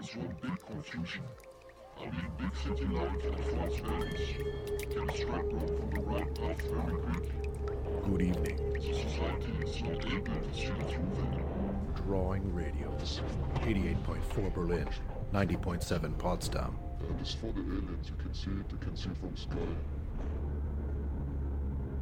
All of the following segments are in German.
is one big confusion. We in big city life or false Vegas? Can a straight road from the right path very quick? Good evening. The society is not able to see through them. Drawing radios. 88.4 Berlin, 90.7 Potsdam. And as for the aliens, you can see it, you can see from sky.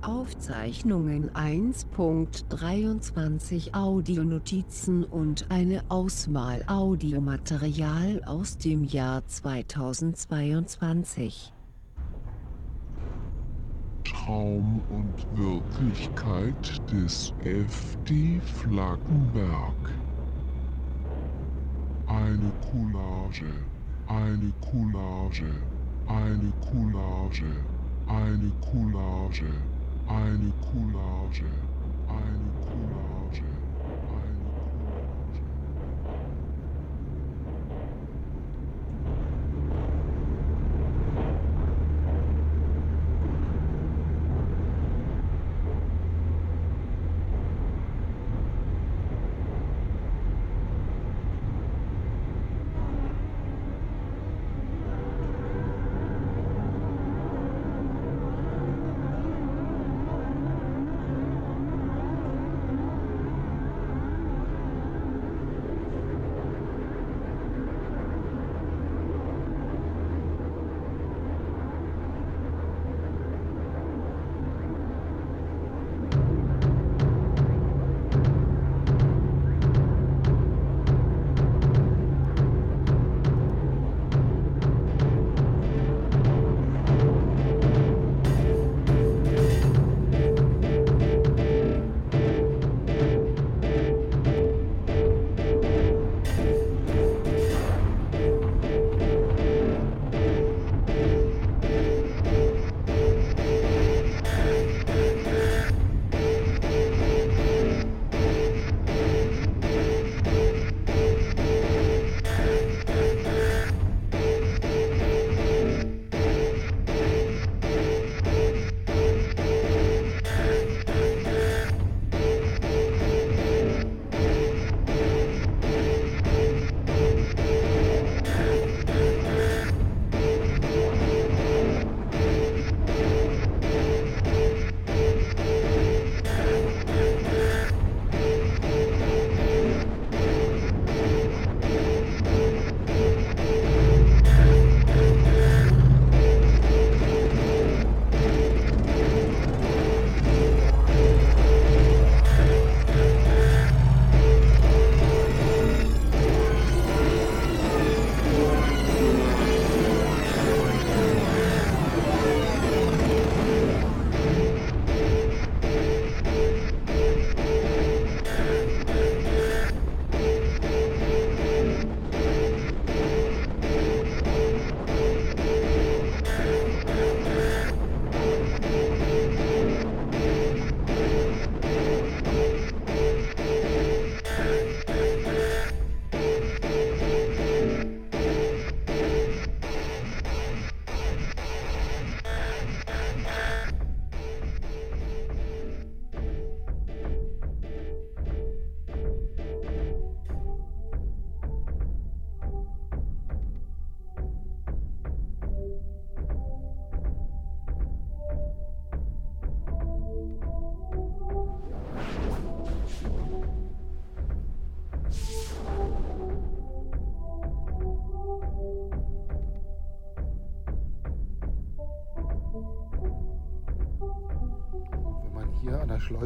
Aufzeichnungen 1.23 Audionotizen und eine Auswahl Audiomaterial aus dem Jahr 2022. Traum und Wirklichkeit des FD Flaggenberg. Eine Coulage, eine Coulage, eine Coulage, eine Coulage, eine Coulage, eine Coulage,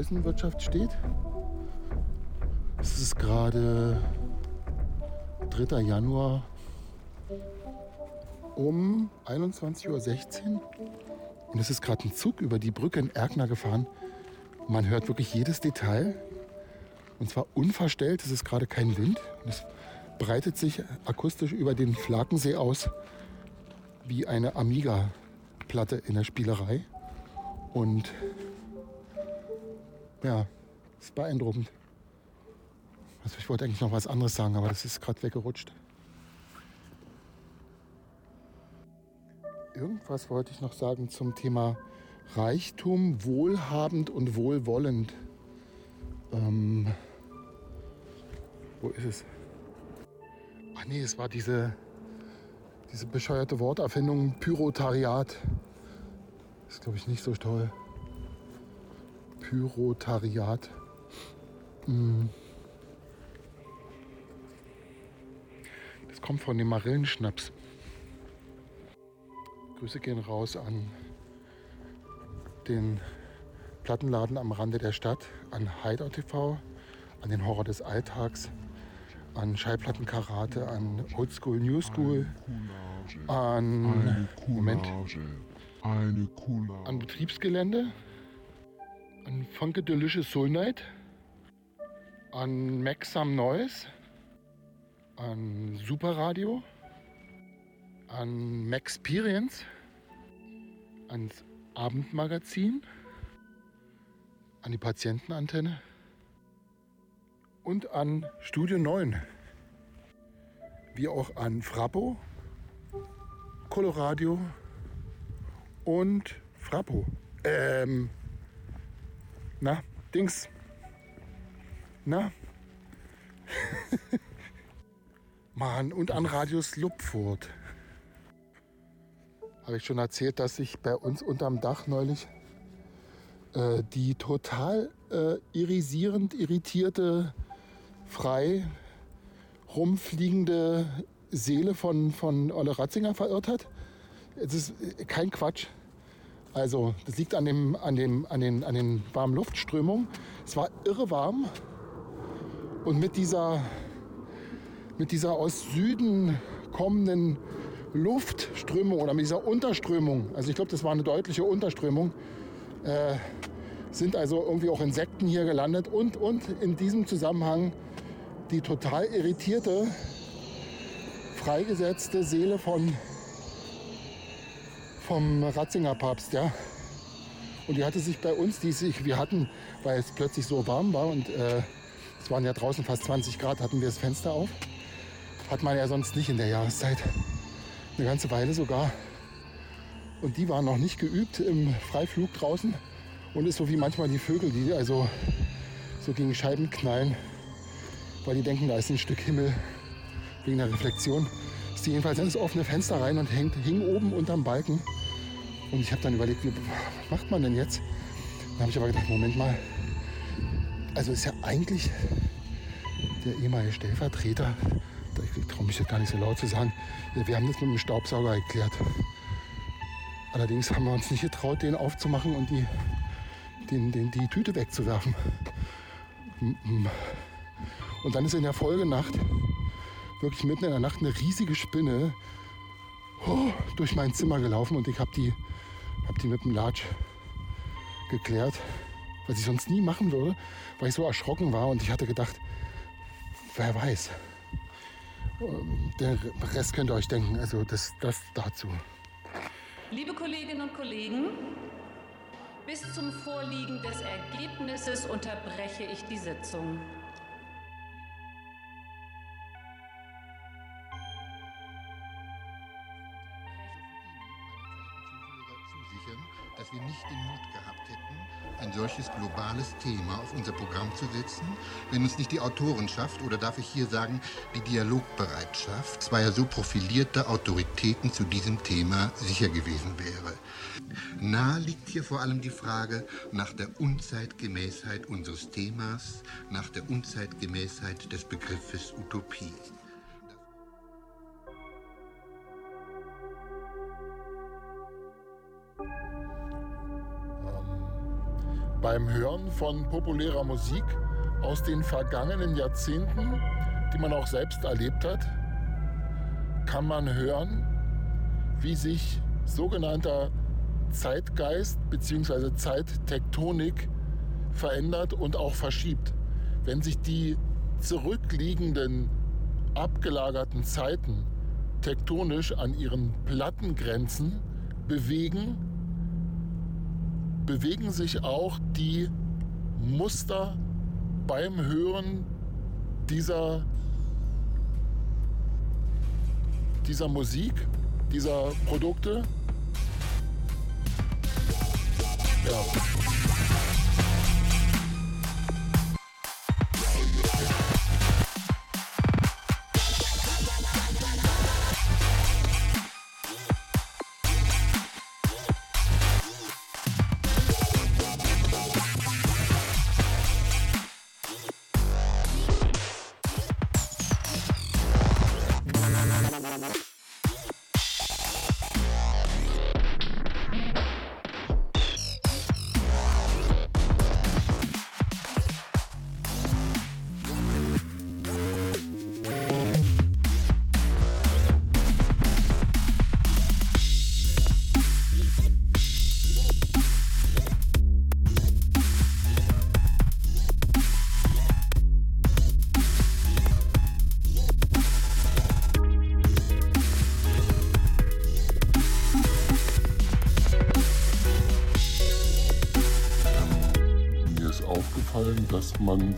Schleusenwirtschaft steht, es ist gerade 3. Januar um 21.16 Uhr und es ist gerade ein Zug über die Brücke in Erkner gefahren. Man hört wirklich jedes Detail und zwar unverstellt. Es ist gerade kein Wind es breitet sich akustisch über den Flakensee aus wie eine Amiga-Platte in der Spielerei. Und ja, ist beeindruckend. Also ich wollte eigentlich noch was anderes sagen, aber das ist gerade weggerutscht. Irgendwas wollte ich noch sagen zum Thema Reichtum, wohlhabend und wohlwollend. Ähm, wo ist es? Ach nee, es war diese, diese bescheuerte Worterfindung Pyrotariat. Ist, glaube ich, nicht so toll. Pyrotariat. Hm. Das kommt von dem Marillenschnaps. Grüße gehen raus an den Plattenladen am Rande der Stadt, an Hideout TV, an den Horror des Alltags, an Schallplattenkarate, an Oldschool New School, an Moment, an Betriebsgelände, an Funkedelicious Soul Night, an Maxam Noise, an Superradio, an Maxperience, ans Abendmagazin, an die Patientenantenne. Und an Studio 9, wie auch an Frappo, Coloradio. Und Frappo. Ähm, na, Dings. Na? Mann, und an Radius Lupfurt. Habe ich schon erzählt, dass ich bei uns unterm Dach neulich äh, die total äh, irisierend irritierte, frei rumfliegende Seele von, von Olle Ratzinger verirrt hat? Es ist äh, kein Quatsch. Also, das liegt an, dem, an, dem, an, den, an den warmen Luftströmungen. Es war irre warm. Und mit dieser, mit dieser aus Süden kommenden Luftströmung oder mit dieser Unterströmung, also ich glaube, das war eine deutliche Unterströmung, äh, sind also irgendwie auch Insekten hier gelandet und, und in diesem Zusammenhang die total irritierte, freigesetzte Seele von, vom Ratzinger Papst, ja. Und die hatte sich bei uns, die sich, wir hatten, weil es plötzlich so warm war und äh, es waren ja draußen fast 20 Grad, hatten wir das Fenster auf. Hat man ja sonst nicht in der Jahreszeit. Eine ganze Weile sogar. Und die waren noch nicht geübt im Freiflug draußen und ist so wie manchmal die Vögel, die also so gegen Scheiben knallen, weil die denken, da ist ein Stück Himmel wegen der Reflexion. Ist die jedenfalls ins offene Fenster rein und hängt, hing oben unterm Balken. Und ich habe dann überlegt, wie, was macht man denn jetzt? Dann habe ich aber gedacht, Moment mal. Also ist ja eigentlich der ehemalige Stellvertreter, ich traue mich jetzt gar nicht so laut zu sagen, wir haben das mit dem Staubsauger geklärt. Allerdings haben wir uns nicht getraut, den aufzumachen und die, den, den, die Tüte wegzuwerfen. Und dann ist in der Folgenacht, wirklich mitten in der Nacht, eine riesige Spinne oh, durch mein Zimmer gelaufen und ich habe die, hab die mit dem Latsch geklärt, was ich sonst nie machen würde, weil ich so erschrocken war und ich hatte gedacht, wer weiß. Der Rest könnt ihr euch denken, also das, das dazu. Liebe Kolleginnen und Kollegen, bis zum Vorliegen des Ergebnisses unterbreche ich die Sitzung. Dass wir nicht den Mut gehabt hätten, ein solches globales Thema auf unser Programm zu setzen, wenn uns nicht die Autorenschaft oder darf ich hier sagen, die Dialogbereitschaft zweier so profilierter Autoritäten zu diesem Thema sicher gewesen wäre. Nahe liegt hier vor allem die Frage nach der Unzeitgemäßheit unseres Themas, nach der Unzeitgemäßheit des Begriffes Utopie. Beim Hören von populärer Musik aus den vergangenen Jahrzehnten, die man auch selbst erlebt hat, kann man hören, wie sich sogenannter Zeitgeist bzw. Zeittektonik verändert und auch verschiebt. Wenn sich die zurückliegenden, abgelagerten Zeiten tektonisch an ihren Plattengrenzen bewegen, bewegen sich auch die Muster beim Hören dieser, dieser Musik, dieser Produkte. Ja.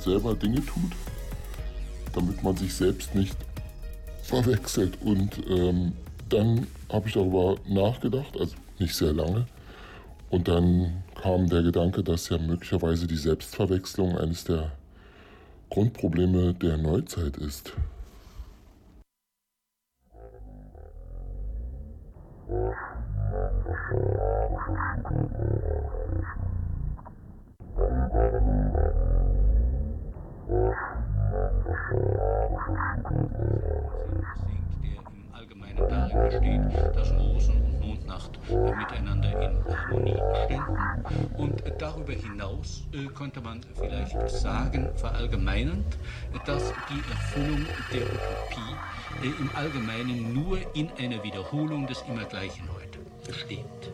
Selber Dinge tut, damit man sich selbst nicht verwechselt. Und ähm, dann habe ich darüber nachgedacht, also nicht sehr lange. Und dann kam der Gedanke, dass ja möglicherweise die Selbstverwechslung eines der Grundprobleme der Neuzeit ist. Besteht, dass Rosen und Mondnacht äh, miteinander in Harmonie ständen. Und darüber hinaus äh, könnte man vielleicht sagen, verallgemeinernd, dass die Erfüllung der Utopie äh, im Allgemeinen nur in einer Wiederholung des Immergleichen heute besteht.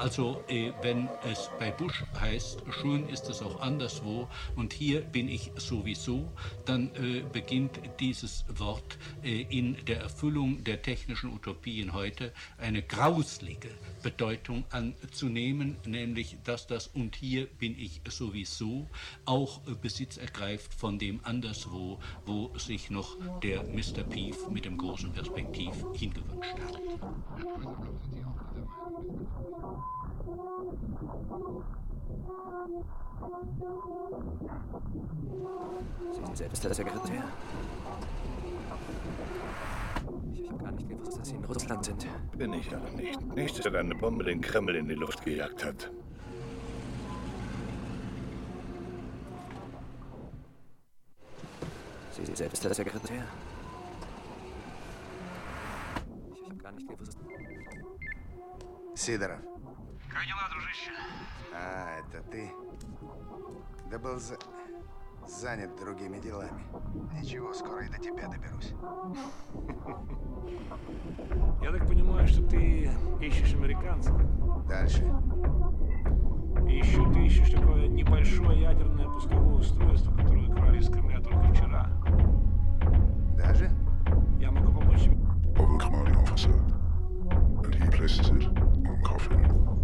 Also äh, wenn es bei Bush heißt, schön ist es auch anderswo und hier bin ich sowieso, dann äh, beginnt dieses Wort äh, in der Erfüllung der technischen Utopien heute eine grauslige Bedeutung anzunehmen, nämlich dass das und hier bin ich sowieso auch äh, Besitz ergreift von dem anderswo, wo sich noch der Mr. Peeve mit dem großen Perspektiv hingewünscht hat. Sie sind selbst der Sekretär. Ich, ich gar nicht gewusst, dass Sie in Russland sind. Bin ich aber nicht. Nicht, dass eine Bombe den Kreml in die Luft gejagt hat. Sie sind selbst der Sekretär. Ich, ich gar nicht gewusst. Sidorov, Как дела, дружище? А, это ты? Да был за... занят другими делами. Ничего, скоро и до тебя доберусь. Я так понимаю, что ты ищешь американцев. Дальше. И еще ты ищешь такое небольшое ядерное пусковое устройство, которое украли из Кремля только вчера. Даже? Я могу помочь тебе. A commanding officer, and he places it on coffin.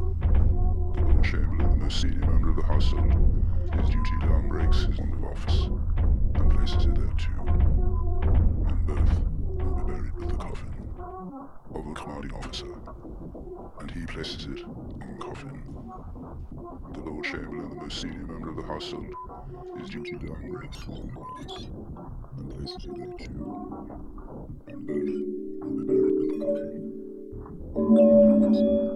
The Lord Chamberlain, the most senior member of the household, his duty long breaks his end of office, and places it there too. And both will be buried with the coffin of a commanding officer, and he places it on coffin. The Lord Chamberlain, the most senior member of the household, his duty long breaks his end of office, and places it there too. And both will be buried with the coffin of a commanding officer,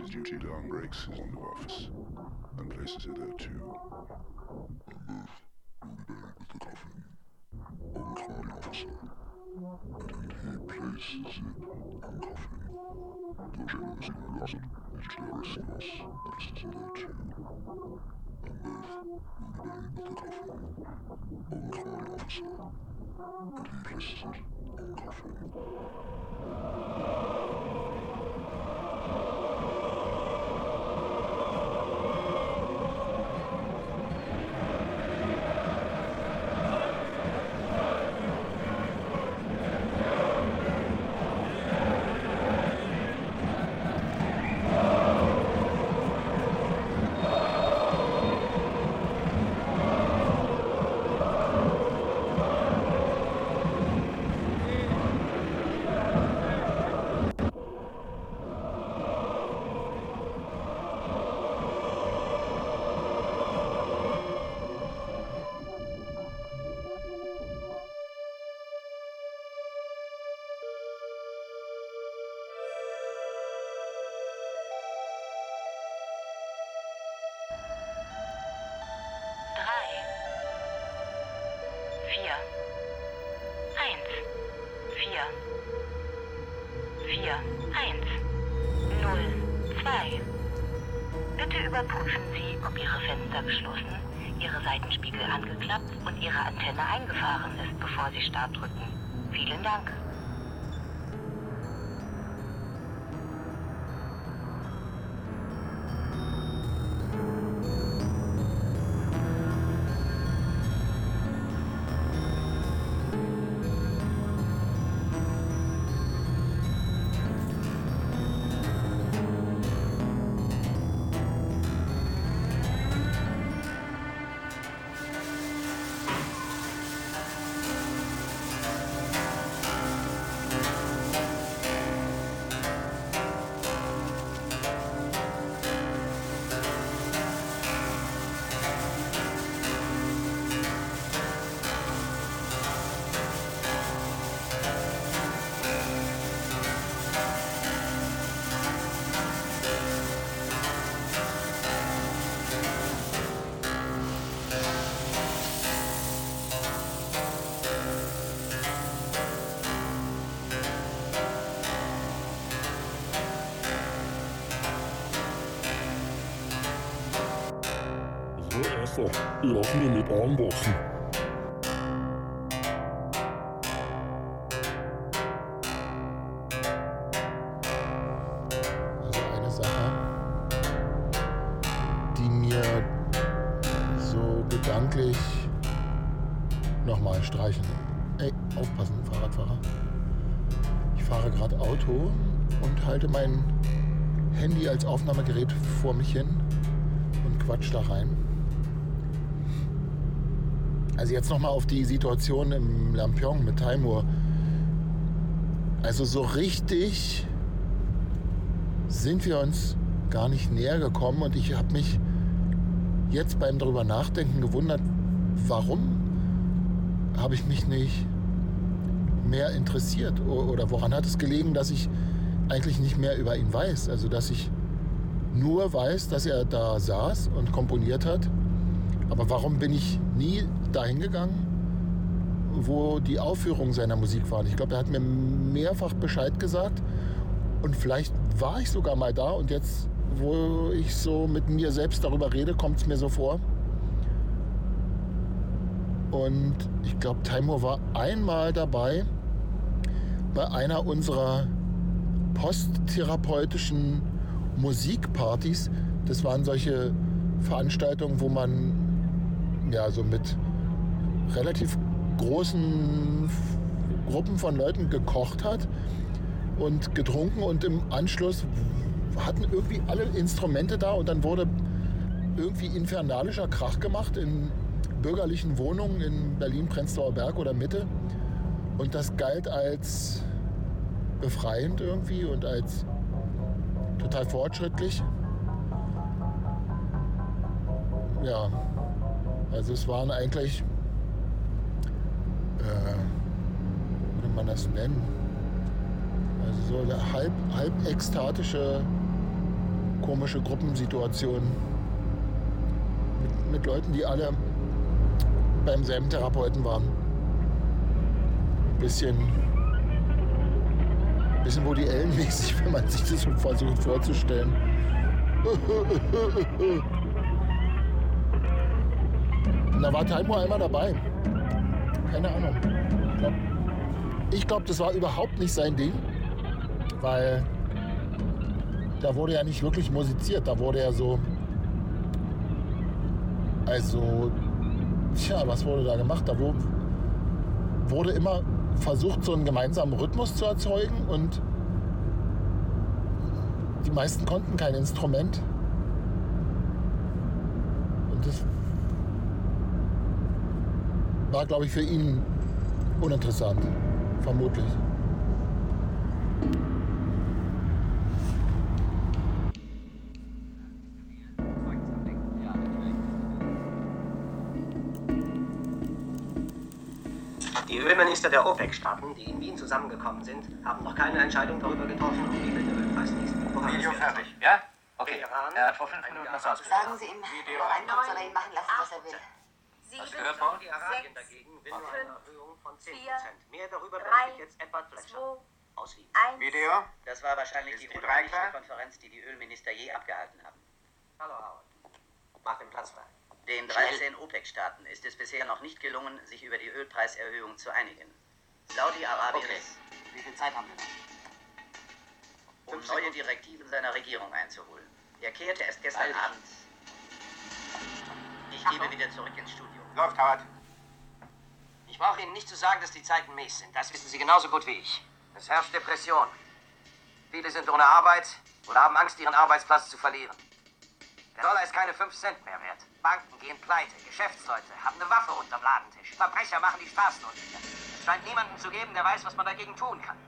is duty to long breaks his the office and places hitherto unmoved will be buried with the coffin of the commanding officer, and he places it and coffin. Though generously reluctant, is generous in us, places it there too. Officer, and he resisted and cuffed him. Seitenspiegel angeklappt und Ihre Antenne eingefahren ist, bevor Sie Start drücken. Vielen Dank. Anpassen. Also eine Sache, die mir so gedanklich nochmal streichen. Ey, aufpassen, Fahrradfahrer. Ich fahre gerade Auto und halte mein Handy als Aufnahmegerät vor mich hin und quatsch da rein. Also jetzt nochmal auf die Situation im Lampion mit Taimur. Also so richtig sind wir uns gar nicht näher gekommen und ich habe mich jetzt beim drüber nachdenken gewundert, warum habe ich mich nicht mehr interessiert oder woran hat es gelegen, dass ich eigentlich nicht mehr über ihn weiß, also dass ich nur weiß, dass er da saß und komponiert hat, aber warum bin ich nie dahin gegangen, wo die Aufführungen seiner Musik waren? Ich glaube, er hat mir mehrfach Bescheid gesagt und vielleicht war ich sogar mal da und jetzt, wo ich so mit mir selbst darüber rede, kommt es mir so vor. Und ich glaube, Taimur war einmal dabei bei einer unserer posttherapeutischen Musikpartys. Das waren solche Veranstaltungen, wo man ja so mit relativ großen Gruppen von Leuten gekocht hat und getrunken und im Anschluss hatten irgendwie alle Instrumente da und dann wurde irgendwie infernalischer Krach gemacht in bürgerlichen Wohnungen in Berlin, Prenzlauer Berg oder Mitte. Und das galt als befreiend irgendwie und als total fortschrittlich. Ja, also es waren eigentlich, äh, wie würde man das nennen? Also so halb, halb ekstatische, komische Gruppensituation mit, mit Leuten, die alle beim selben Therapeuten waren. Bisschen, bisschen Woody Allen-mäßig, wenn man sich das so versucht vorzustellen. Da war Taimo einmal dabei. Keine Ahnung. Ich glaube, glaub, das war überhaupt nicht sein Ding, weil da wurde ja nicht wirklich musiziert. Da wurde ja so. Also, tja, was wurde da gemacht? Da wurde immer versucht, so einen gemeinsamen Rhythmus zu erzeugen und die meisten konnten kein Instrument. Und das war, glaube ich, für ihn uninteressant. Vermutlich. Die Ölminister der OPEC-Staaten, die in Wien zusammengekommen sind, haben noch keine Entscheidung darüber getroffen, ob die den Ölpreis nächsten Video fertig, ja? Okay. Iran, Er hat vor fünf Minuten das ausgemacht. Sagen Sie ihm, wo er reinkommt, soll er ihn machen lassen, was er will. Was gehört Saudi-Arabien dagegen will nur eine Erhöhung von 10 Mehr darüber berichtet jetzt Edward Fletcher aus Wien. Video? Das war wahrscheinlich die die unheimlichste? Konferenz, die die Ölminister je abgehalten haben. Hallo Howard. Mach den Platz frei. Den 13 OPEC-Staaten ist es bisher noch nicht gelungen, sich über die Ölpreiserhöhung zu einigen. Saudi-Arabien Okay. Wie viel Zeit haben wir noch? um neue Direktiven seiner Regierung einzuholen. Er kehrte erst gestern. Abend. Ich gebe wieder zurück ins Studio. Läuft, Howard. Ich brauche Ihnen nicht zu sagen, dass die Zeiten mies sind. Das wissen Sie genauso gut wie ich. Es herrscht Depression. Viele sind ohne Arbeit oder haben Angst, ihren Arbeitsplatz zu verlieren. Der Dollar ist keine 5 Cent mehr wert. Banken gehen pleite. Geschäftsleute haben eine Waffe unterm Ladentisch. Verbrecher machen die Straßen unsicher. Es scheint niemanden zu geben, der weiß, was man dagegen tun kann.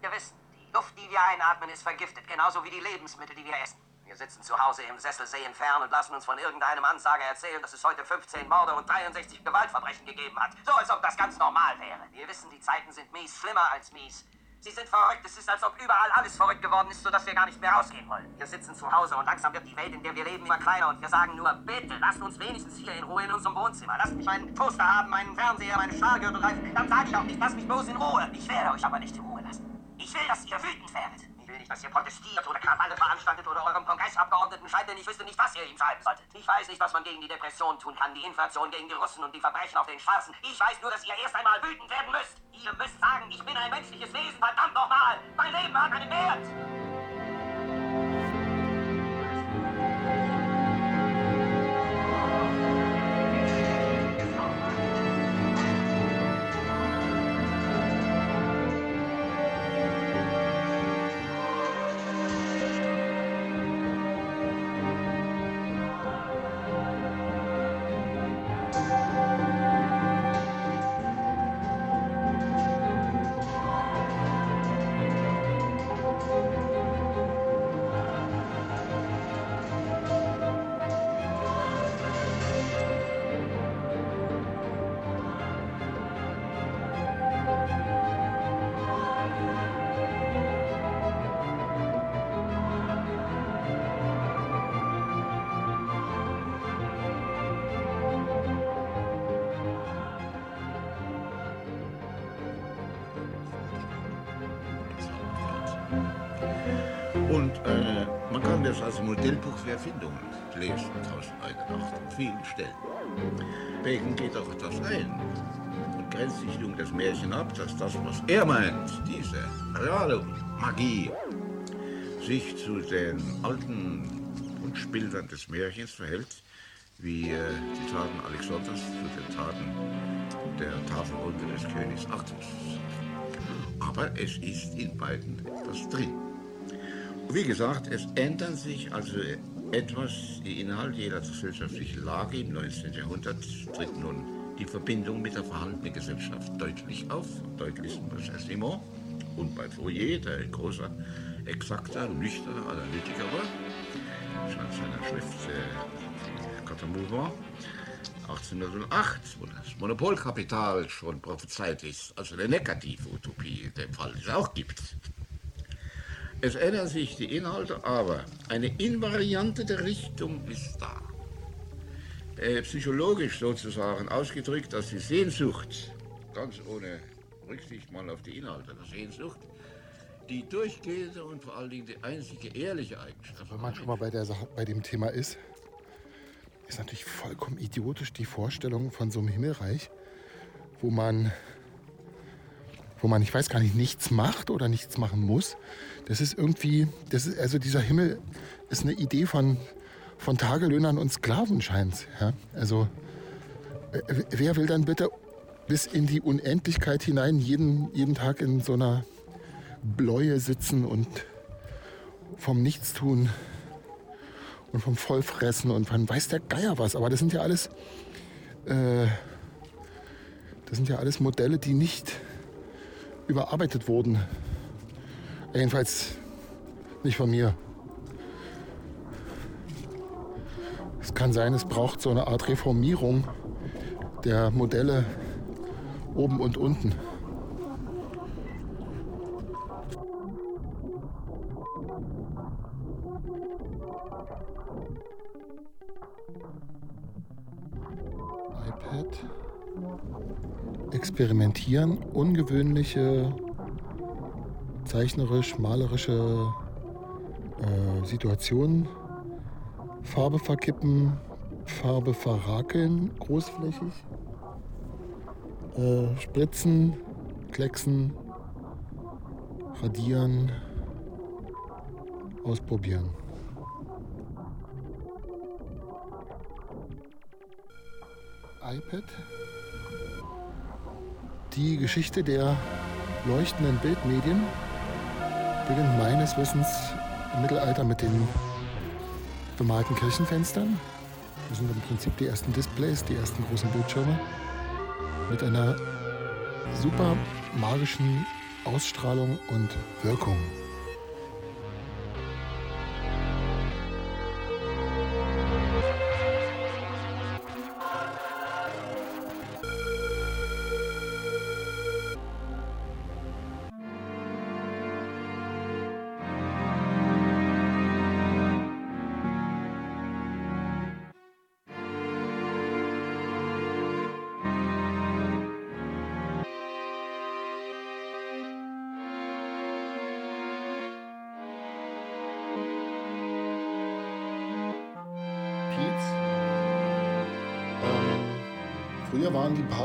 Wir wissen, die Luft, die wir einatmen, ist vergiftet. Genauso wie die Lebensmittel, die wir essen. Wir sitzen zu Hause im Sessel, sehen fern und lassen uns von irgendeinem Ansager erzählen, dass es heute 15 Morde und 63 Gewaltverbrechen gegeben hat. So, als ob das ganz normal wäre. Wir wissen, die Zeiten sind mies, schlimmer als mies. Sie sind verrückt. Es ist, als ob überall alles verrückt geworden ist, sodass wir gar nicht mehr rausgehen wollen. Wir sitzen zu Hause und langsam wird die Welt, in der wir leben, immer kleiner und wir sagen nur, bitte, lasst uns wenigstens hier in Ruhe in unserem Wohnzimmer. Lasst mich meinen Toaster haben, meinen Fernseher, meine Stahlgürtelreifen. Dann sage ich auch nicht, lasst mich bloß in Ruhe. Ich werde euch aber nicht in Ruhe lassen. Ich will, dass ihr wütend werdet. Nicht, dass ihr protestiert oder Krawalle veranstaltet oder eurem Kongressabgeordneten schreibt, denn ich wüsste nicht, was ihr ihm schreiben solltet. Ich weiß nicht, was man gegen die Depression tun kann, die Inflation gegen die Russen und die Verbrechen auf den Straßen. Ich weiß nur, dass ihr erst einmal wütend werden müsst. Ihr müsst sagen, ich bin ein menschliches Wesen, verdammt nochmal. Mein Leben hat einen Wert. An vielen Stellen. Bacon geht auf etwas ein und grenzt sich nun das Märchen ab, dass das, was er meint, diese reale Magie, sich zu den alten Wunschbildern des Märchens verhält, wie äh, die Taten Alexanders zu den Taten der Tafelrunde des Königs Artus. Aber es ist in beiden etwas drin. Wie gesagt, es ändern sich also etwas die Inhalte jeder gesellschaftlichen Lage. Im 19. Jahrhundert tritt nun die Verbindung mit der vorhandenen Gesellschaft deutlich auf. Am deutlichsten bei Saint-Simon und bei Fourier, der ein großer, exakter, nüchterner Analytiker war. Schon seiner Schrift äh, Quater Mouvement 1808, wo das Monopolkapital schon prophezeit ist, also eine negative Utopie in dem Fall, die es auch gibt. Es ändern sich die Inhalte, aber eine Invariante der Richtung ist da. Äh, psychologisch sozusagen ausgedrückt, dass die Sehnsucht, ganz ohne Rücksicht mal auf die Inhalte der Sehnsucht, die durchgehende und vor allen Dingen die einzige ehrliche Eigenschaft. Wenn man schon mal bei, der Sache, bei dem Thema ist, ist natürlich vollkommen idiotisch die Vorstellung von so einem Himmelreich, wo man, wo man, ich weiß gar nicht, nichts macht oder nichts machen muss. Das ist irgendwie, das ist, also dieser Himmel ist eine Idee von, von Tagelöhnern und Sklaven scheint. Ja? Also äh, wer will dann bitte bis in die Unendlichkeit hinein jeden, jeden Tag in so einer Bläue sitzen und vom Nichtstun und vom Vollfressen und von weiß der Geier was. Aber das sind ja alles, äh, das sind ja alles Modelle, die nicht überarbeitet wurden. Jedenfalls nicht von mir. Es kann sein, es braucht so eine Art Reformierung der Modelle oben und unten. iPad. Experimentieren, ungewöhnliche, zeichnerisch, malerische äh, Situationen Farbe verkippen, Farbe verrakeln, großflächig. Äh, spritzen, klecksen, radieren, ausprobieren. iPad. Die Geschichte der leuchtenden Bildmedien beginnt meines Wissens im Mittelalter mit den bemalten Kirchenfenstern. Das sind im Prinzip die ersten Displays, die ersten großen Bildschirme mit einer super magischen Ausstrahlung und Wirkung.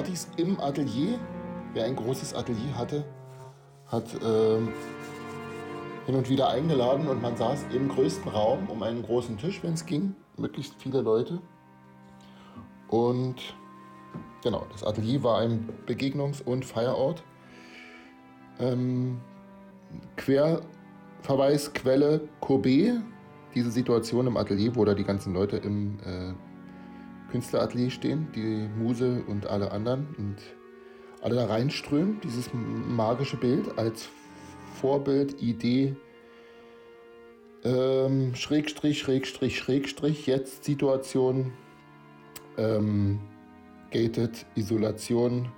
Partys im Atelier. Wer ein großes Atelier hatte, hat ähm, hin und wieder eingeladen und man saß im größten Raum um einen großen Tisch, wenn es ging. Möglichst viele Leute. Und genau, das Atelier war ein Begegnungs- und Feierort. Ähm, Querverweis, Quelle, Courbet. Diese Situation im Atelier, wo da die ganzen Leute im äh, Künstleratelier stehen, die Muse und alle anderen und alle da reinströmen, dieses magische Bild als Vorbild, Idee, ähm, Schrägstrich, Schrägstrich, Schrägstrich, jetzt Situation, ähm, Gated, Isolation,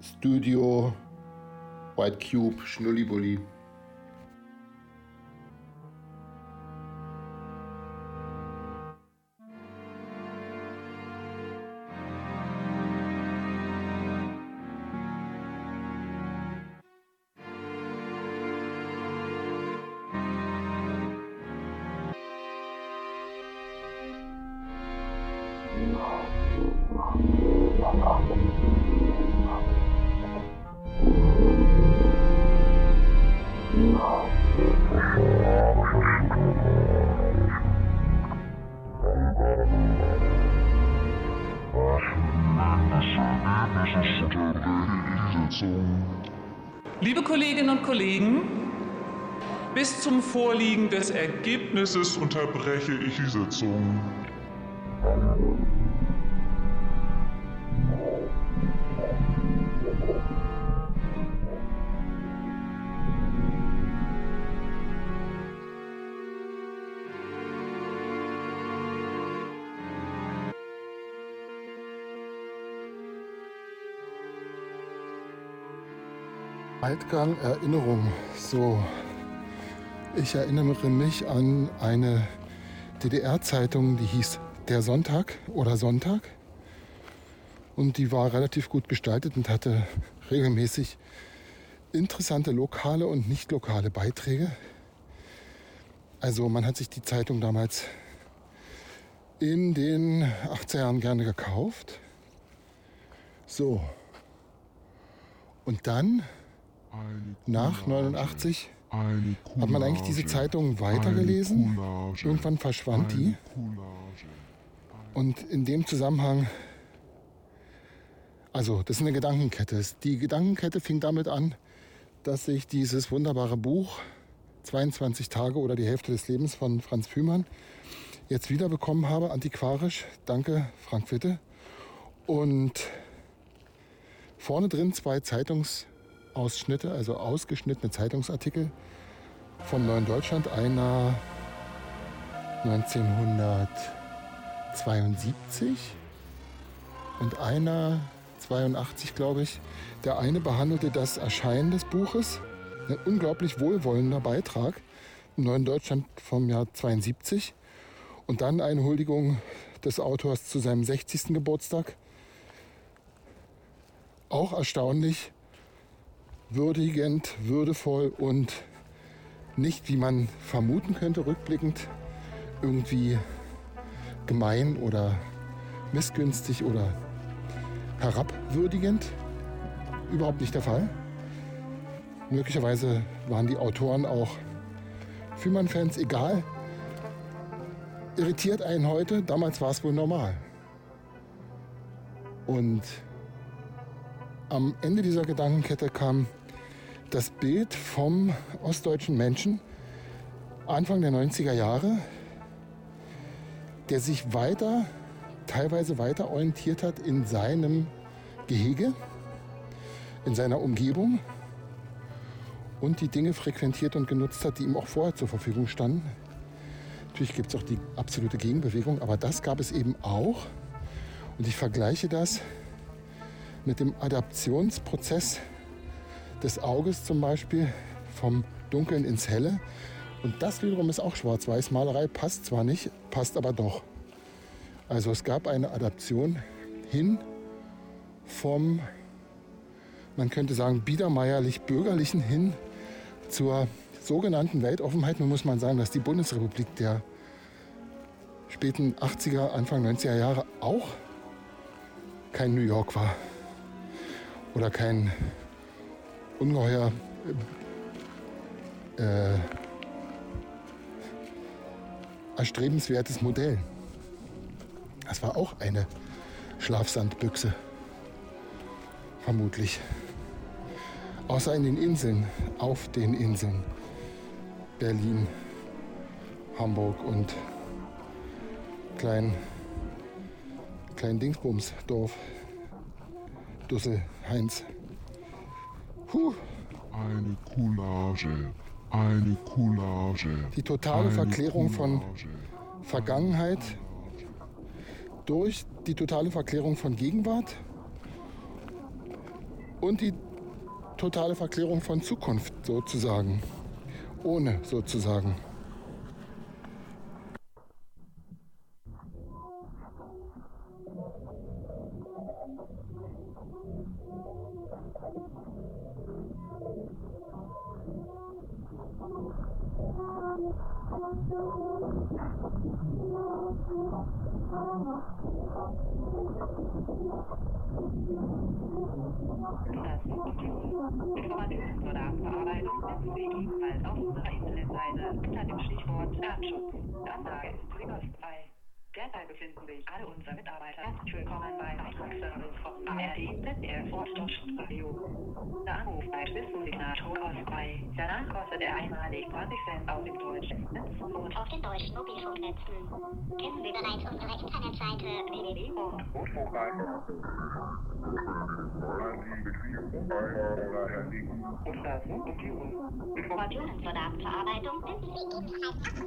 Studio, White Cube, Schnullibulli. Ergebnisses unterbreche ich die Sitzung. Altgang Erinnerung. So, ich erinnere mich an eine DDR-Zeitung, die hieß Der Sonntag oder Sonntag. Und die war relativ gut gestaltet und hatte regelmäßig interessante lokale und nicht lokale Beiträge. Also man hat sich die Zeitung damals in den 80er Jahren gerne gekauft. So. Und dann nach 89 hat man eigentlich diese Zeitung weitergelesen. Irgendwann verschwand die. Und in dem Zusammenhang, also das ist eine Gedankenkette. Die Gedankenkette fing damit an, dass ich dieses wunderbare Buch 22 Tage oder die Hälfte des Lebens von Franz Fühmann jetzt wiederbekommen habe, antiquarisch. Danke, Frank Witte. Und vorne drin zwei Zeitungs- Ausschnitte, also ausgeschnittene Zeitungsartikel vom Neuen Deutschland. Einer 1972 und einer 82, glaube ich. Der eine behandelte das Erscheinen des Buches. Ein unglaublich wohlwollender Beitrag im Neuen Deutschland vom Jahr 72. Und dann eine Huldigung des Autors zu seinem 60. Geburtstag. Auch erstaunlich, würdigend, würdevoll und nicht, wie man vermuten könnte, rückblickend, irgendwie gemein oder missgünstig oder herabwürdigend. Überhaupt nicht der Fall. Möglicherweise waren die Autoren auch Fühmann-Fans, egal. Irritiert einen heute, damals war es wohl normal. Und am Ende dieser Gedankenkette kam das Bild vom ostdeutschen Menschen Anfang der 90er Jahre, der sich weiter, teilweise weiter orientiert hat in seinem Gehege, in seiner Umgebung und die Dinge frequentiert und genutzt hat, die ihm auch vorher zur Verfügung standen. Natürlich gibt es auch die absolute Gegenbewegung, aber das gab es eben auch. Und ich vergleiche das mit dem Adaptionsprozess des Auges zum Beispiel vom Dunkeln ins Helle. Und das wiederum ist auch Schwarz-Weiß-Malerei, passt zwar nicht, passt aber doch. Also es gab eine Adaption hin vom, man könnte sagen, biedermeierlich-bürgerlichen hin zur sogenannten Weltoffenheit. Nun muss man sagen, dass die Bundesrepublik der späten 80er, Anfang 90er Jahre auch kein New York war oder kein ungeheuer äh, erstrebenswertes Modell. Das war auch eine Schlafsandbüchse, vermutlich. Außer in den Inseln, auf den Inseln. Berlin, Hamburg und Klein, Klein Dingsbumsdorf, Dussel, Heinz. Puh. Eine Coulage, eine Coulage. Die totale Verklärung von. Vergangenheit durch die totale Verklärung von Gegenwart und die totale Verklärung von Zukunft sozusagen. Ohne sozusagen. Sie ebenfalls auf unserer Internetseite unter dem Stichwort Datenschutz. Die Anlage ist. Derzeit befinden sich alle unsere Mitarbeiter herzlich willkommen beim Beitragsservice von ARD, ZDF und Deutschlandradio. Der Anruf zum Signalton kostenfrei. Danach kostet er einmalig 20 Cent auf dem deutschen Netz und auf den deutschen Mobilfunknetzen. Kennen Sie bereits unsere Internetseite www. Informationen zur Datenverarbeitung finden Sie ebenfalls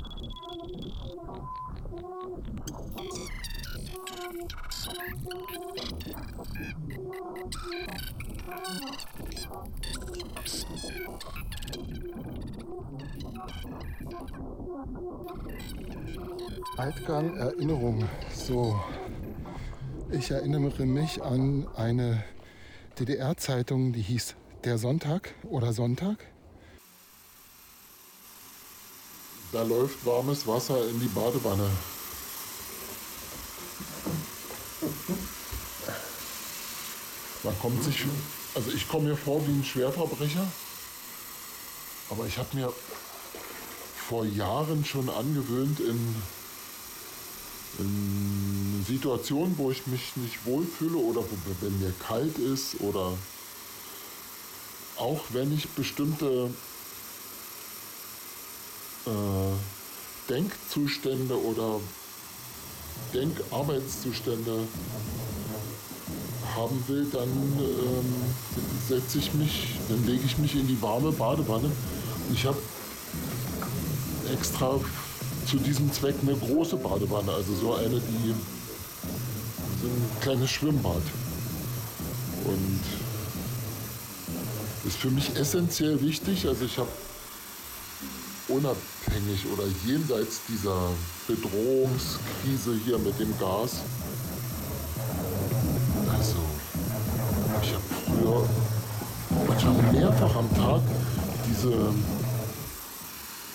Altgang, Erinnerung. So, ich erinnere mich an eine DDR-Zeitung, die hieß Der Sonntag oder Sonntag. Da läuft warmes Wasser in die Badewanne. Man kommt sich, also ich komme mir vor wie ein Schwerverbrecher, aber ich habe mir vor Jahren schon angewöhnt, in, in Situationen, wo ich mich nicht wohlfühle oder wenn mir kalt ist oder auch wenn ich bestimmte äh, Denkzustände oder Denkarbeitszustände haben will, dann ähm, setze ich mich, dann lege ich mich in die warme Badewanne. Ich habe extra zu diesem Zweck eine große Badewanne, also so eine, die so ein kleines Schwimmbad. Und ist für mich essentiell wichtig. Also ich habe unabhängig oder jenseits dieser Bedrohungskrise hier mit dem Gas. Also, ich habe früher manchmal mehrfach am Tag diese,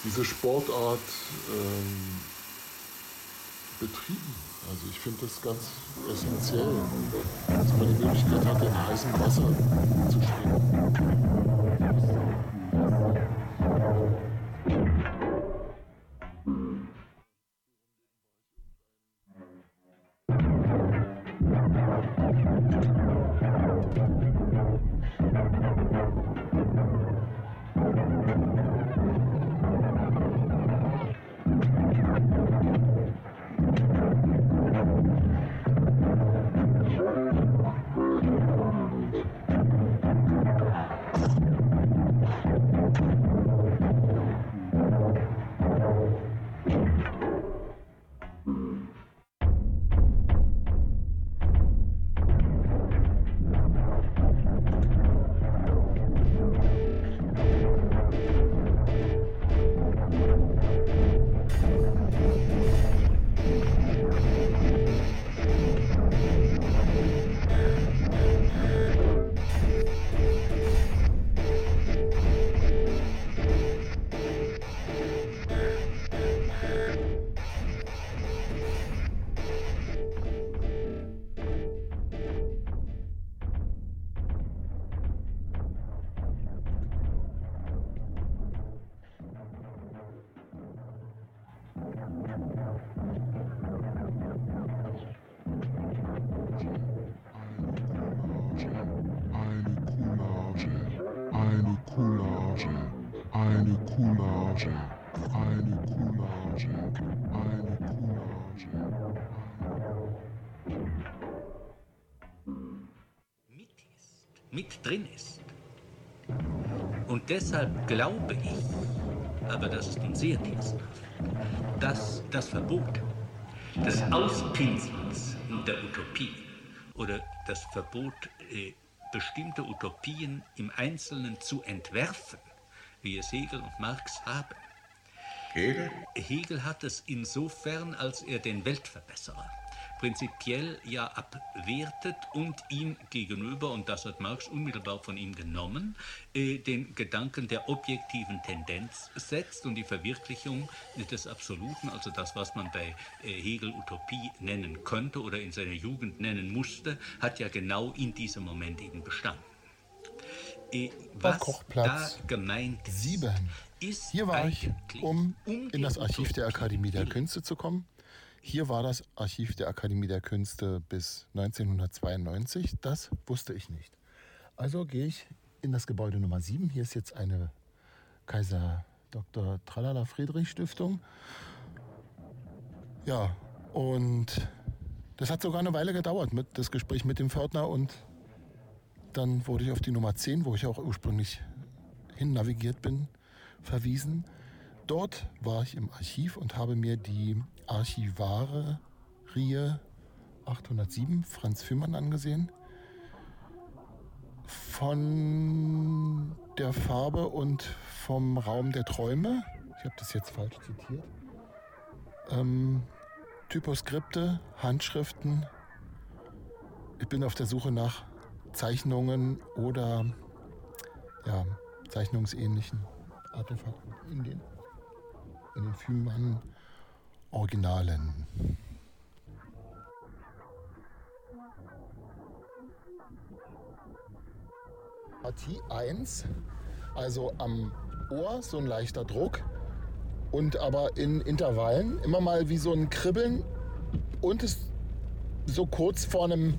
diese Sportart ähm, betrieben. Also ich finde das ganz essentiell, dass man die Möglichkeit hat, in heißem Wasser zu schwimmen. Deshalb glaube ich, aber das ist nun sehr diensthaft, dass das Verbot des Auspinselns der Utopie oder das Verbot, äh, bestimmte Utopien im Einzelnen zu entwerfen, wie es Hegel und Marx haben. Hegel? Hegel hat es insofern, als er den Weltverbesserer prinzipiell ja abwertet und ihm gegenüber, und das hat Marx unmittelbar von ihm genommen, äh, den Gedanken der objektiven Tendenz setzt und die Verwirklichung des Absoluten, also das, was man bei äh, Hegel Utopie nennen könnte oder in seiner Jugend nennen musste, hat ja genau in diesem Moment eben bestanden. Äh, was Kochplatz da gemeint ist, 7. ist Hier war ich, um in das Archiv der Akademie der Künste zu kommen. Hier war das Archiv der Akademie der Künste bis 1992. Das wusste ich nicht. Also gehe ich in das Gebäude Nummer 7. Hier ist jetzt eine Kaiser Dr. Tralala Friedrich Stiftung. Ja, und das hat sogar eine Weile gedauert mit das Gespräch mit dem Pförtner und dann wurde ich auf die Nummer 10, wo ich auch ursprünglich hin navigiert bin, verwiesen. Dort war ich im Archiv und habe mir die Archivare Rie 807 Franz Fühmann angesehen. Von der Farbe und vom Raum der Träume, ich habe das jetzt falsch zitiert, ähm, Typoskripte, Handschriften. Ich bin auf der Suche nach Zeichnungen oder ja, zeichnungsähnlichen Artefakten in den, in den Fühmann Originalen. Partie 1, also am Ohr so ein leichter Druck und aber in Intervallen immer mal wie so ein Kribbeln und es so kurz vor einem,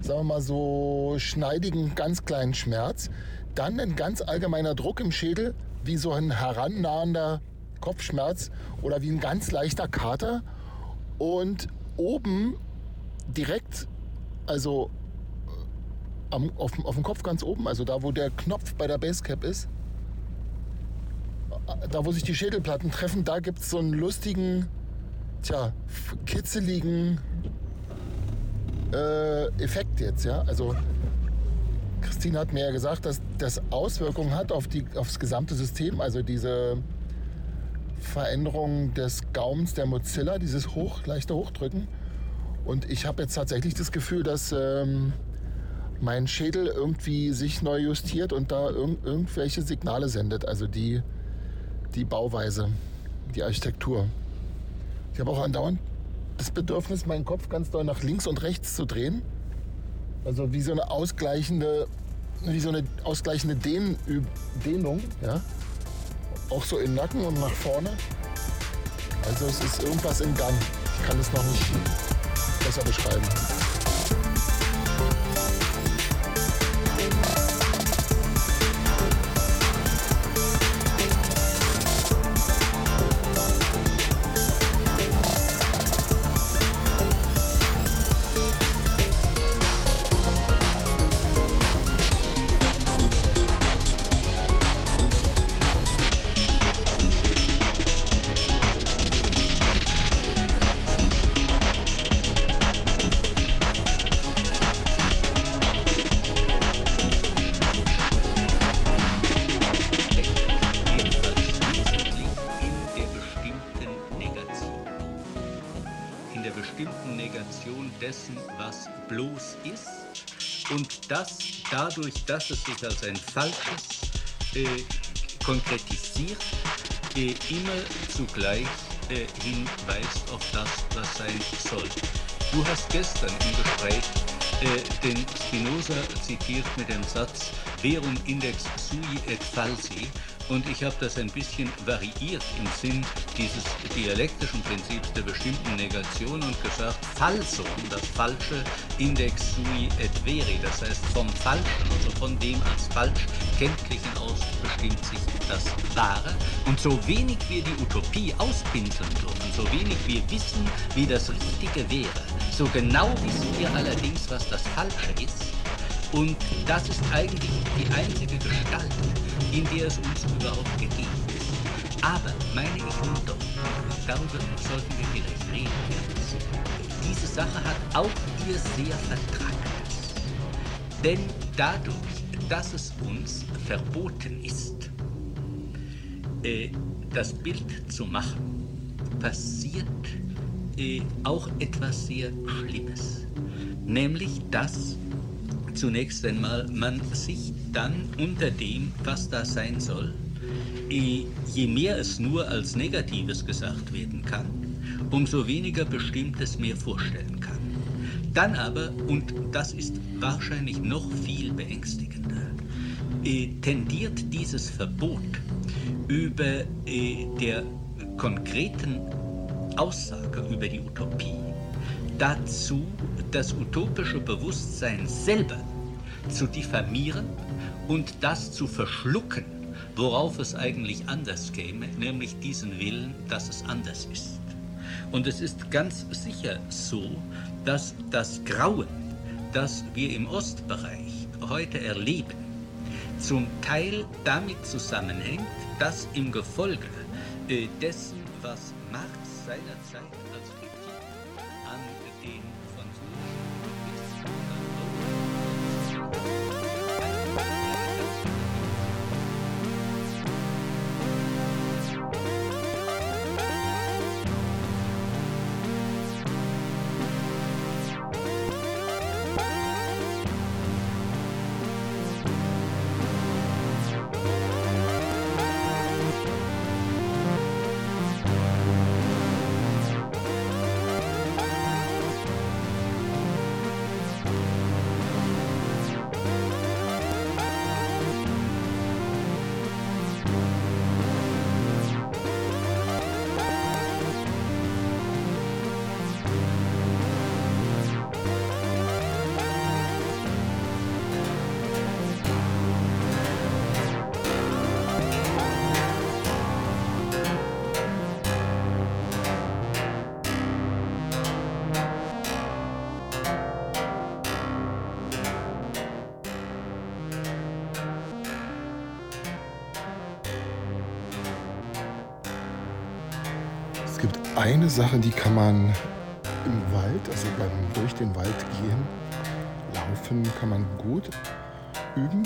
sagen wir mal, so schneidigen, ganz kleinen Schmerz. Dann ein ganz allgemeiner Druck im Schädel, wie so ein herannahender Kopfschmerz oder wie ein ganz leichter Kater. Und oben direkt, also äh, am, auf, auf dem Kopf ganz oben, also da, wo der Knopf bei der Basecap ist, äh, da, wo sich die Schädelplatten treffen, da gibt es so einen lustigen, tja, kitzeligen äh, Effekt jetzt, ja. Also Christine hat mir ja gesagt, dass das Auswirkungen hat auf die, aufs gesamte System, also diese Veränderung des Gaumens der Mozilla, dieses hoch, leichte Hochdrücken. Und ich habe jetzt tatsächlich das Gefühl, dass ähm, mein Schädel irgendwie sich neu justiert und da irg irgendwelche Signale sendet. Also die, die Bauweise, die Architektur. Ich habe auch andauernd das Bedürfnis, meinen Kopf ganz doll nach links und rechts zu drehen. Also wie so eine ausgleichende, wie so eine ausgleichende Dehn Dehnung, ja. Auch so im Nacken und nach vorne. Also es ist irgendwas im Gang. Ich kann es noch nicht besser beschreiben. Dadurch, dass es sich als ein falsches äh, konkretisiert, äh, immer zugleich äh, hinweist auf das, was sein soll. Du hast gestern im Gespräch äh, den Spinoza zitiert mit dem Satz Verum index sui et falsi und ich habe das ein bisschen variiert im Sinn dieses dialektischen Prinzips der bestimmten Negation und gesagt, falsum, das Falsche, index sui et veri, das heißt vom Falschen, also von dem als falsch kenntlichen aus bestimmt sich das Wahre. Und so wenig wir die Utopie auspinseln dürfen, so wenig wir wissen, wie das Richtige wäre, so genau wissen wir allerdings, was das Falsche ist. Und das ist eigentlich die einzige Gestalt, in der es uns überhaupt gegeben ist. Aber, meine ich nun doch, darüber sollten wir vielleicht reden, diese Sache hat auch ihr sehr Vertracktes. Denn dadurch, dass es uns verboten ist, äh, das Bild zu machen, passiert äh, auch etwas sehr Schlimmes. Nämlich, dass zunächst einmal man sich dann unter dem, was da sein soll, je mehr es nur als Negatives gesagt werden kann, umso weniger Bestimmtes mehr vorstellen kann. Dann aber, und das ist wahrscheinlich noch viel beängstigender, tendiert dieses Verbot über der konkreten Aussage über die Utopie dazu, das utopische Bewusstsein selber zu diffamieren und das zu verschlucken, worauf es eigentlich anders käme, nämlich diesen Willen, dass es anders ist. Und es ist ganz sicher so, dass das Grauen, das wir im Ostbereich heute erleben, zum Teil damit zusammenhängt, dass im Gefolge äh, dessen, was Marx seinerzeit eine Sache, die kann man im Wald, also beim durch den Wald gehen, laufen kann man gut üben.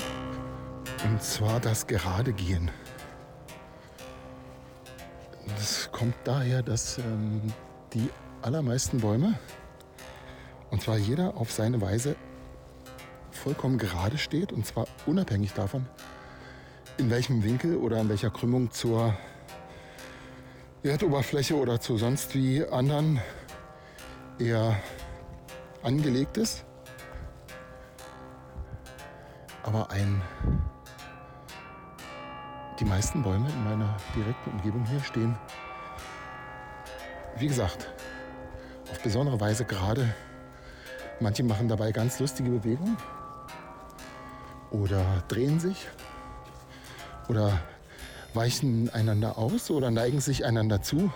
Und zwar das gerade Gehen. Das kommt daher, dass ähm, die allermeisten Bäume, und zwar jeder auf seine Weise, vollkommen gerade steht. Und zwar unabhängig davon, in welchem Winkel oder in welcher Krümmung zur Erdoberfläche oder zu sonst wie anderen eher angelegt ist. Aber ein die meisten Bäume in meiner direkten Umgebung hier stehen, wie gesagt, auf besondere Weise gerade. Manche machen dabei ganz lustige Bewegungen oder drehen sich oder weichen einander aus oder neigen sich einander zu,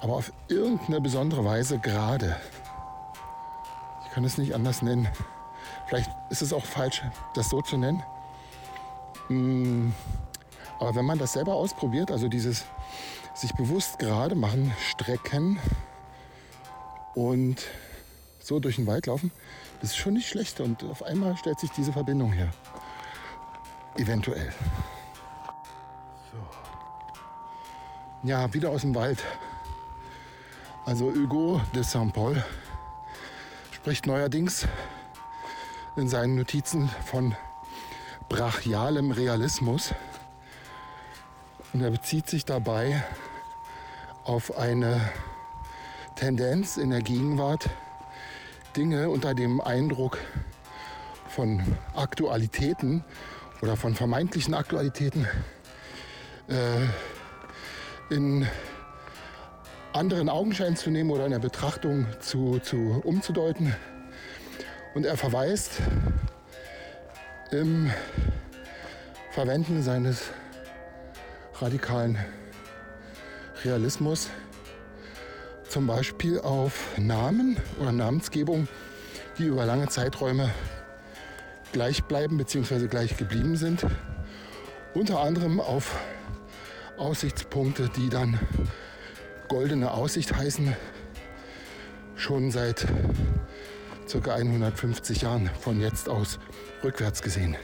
aber auf irgendeine besondere Weise gerade. Ich kann es nicht anders nennen. Vielleicht ist es auch falsch, das so zu nennen. Hm, aber wenn man das selber ausprobiert, also dieses sich bewusst gerade machen, strecken und so durch den Wald laufen, das ist schon nicht schlecht. Und auf einmal stellt sich diese Verbindung her. Eventuell. Ja, wieder aus dem Wald. Also Hugo de Saint-Paul spricht neuerdings in seinen Notizen von brachialem Realismus. Und er bezieht sich dabei auf eine Tendenz in der Gegenwart, Dinge unter dem Eindruck von Aktualitäten oder von vermeintlichen Aktualitäten äh, in anderen Augenschein zu nehmen oder in der Betrachtung zu, zu umzudeuten. Und er verweist im Verwenden seines radikalen Realismus zum Beispiel auf Namen oder Namensgebung, die über lange Zeiträume gleich bleiben bzw. gleich geblieben sind. Unter anderem auf Aussichtspunkte, die dann goldene Aussicht heißen, schon seit ca. 150 Jahren von jetzt aus rückwärts gesehen.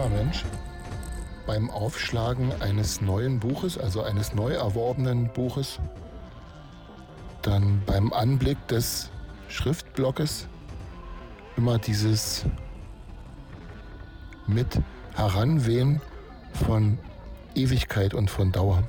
Junger Mensch beim Aufschlagen eines neuen Buches, also eines neu erworbenen Buches, dann beim Anblick des Schriftblockes immer dieses mit Heranwehen von Ewigkeit und von Dauer.